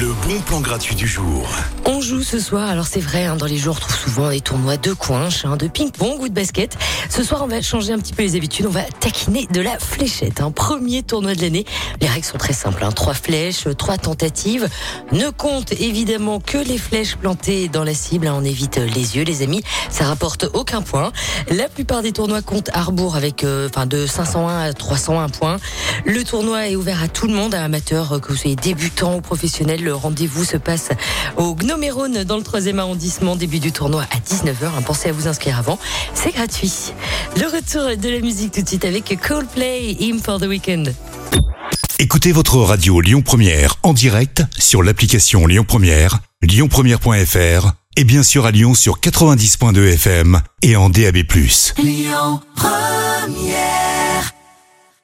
Le bon plan gratuit du jour. On joue ce soir, alors c'est vrai, hein, dans les jours, on trouve souvent des tournois de coinche, hein, de ping-pong ou de basket. Ce soir, on va changer un petit peu les habitudes, on va taquiner de la fléchette. Un premier tournoi de l'année. Les règles sont très simples, hein, trois flèches, trois tentatives. Ne compte évidemment que les flèches plantées dans la cible, hein, on évite les yeux, les amis. Ça rapporte aucun point. La plupart des tournois comptent à rebours avec euh, de 501 à 301 points. Le tournoi est ouvert à tout le monde, à amateurs, euh, que vous soyez débutant ou professionnel. Le rendez-vous se passe au Gnomérone dans le 3e arrondissement. Début du tournoi à 19h. Hein, pensez à vous inscrire avant. C'est gratuit. Le retour de la musique tout de suite avec Coldplay, Him for the Weekend. Écoutez votre radio Lyon Première en direct sur l'application Lyon Première, lyonpremière.fr et bien sûr à Lyon sur 90.2 FM et en DAB+. Lyon Première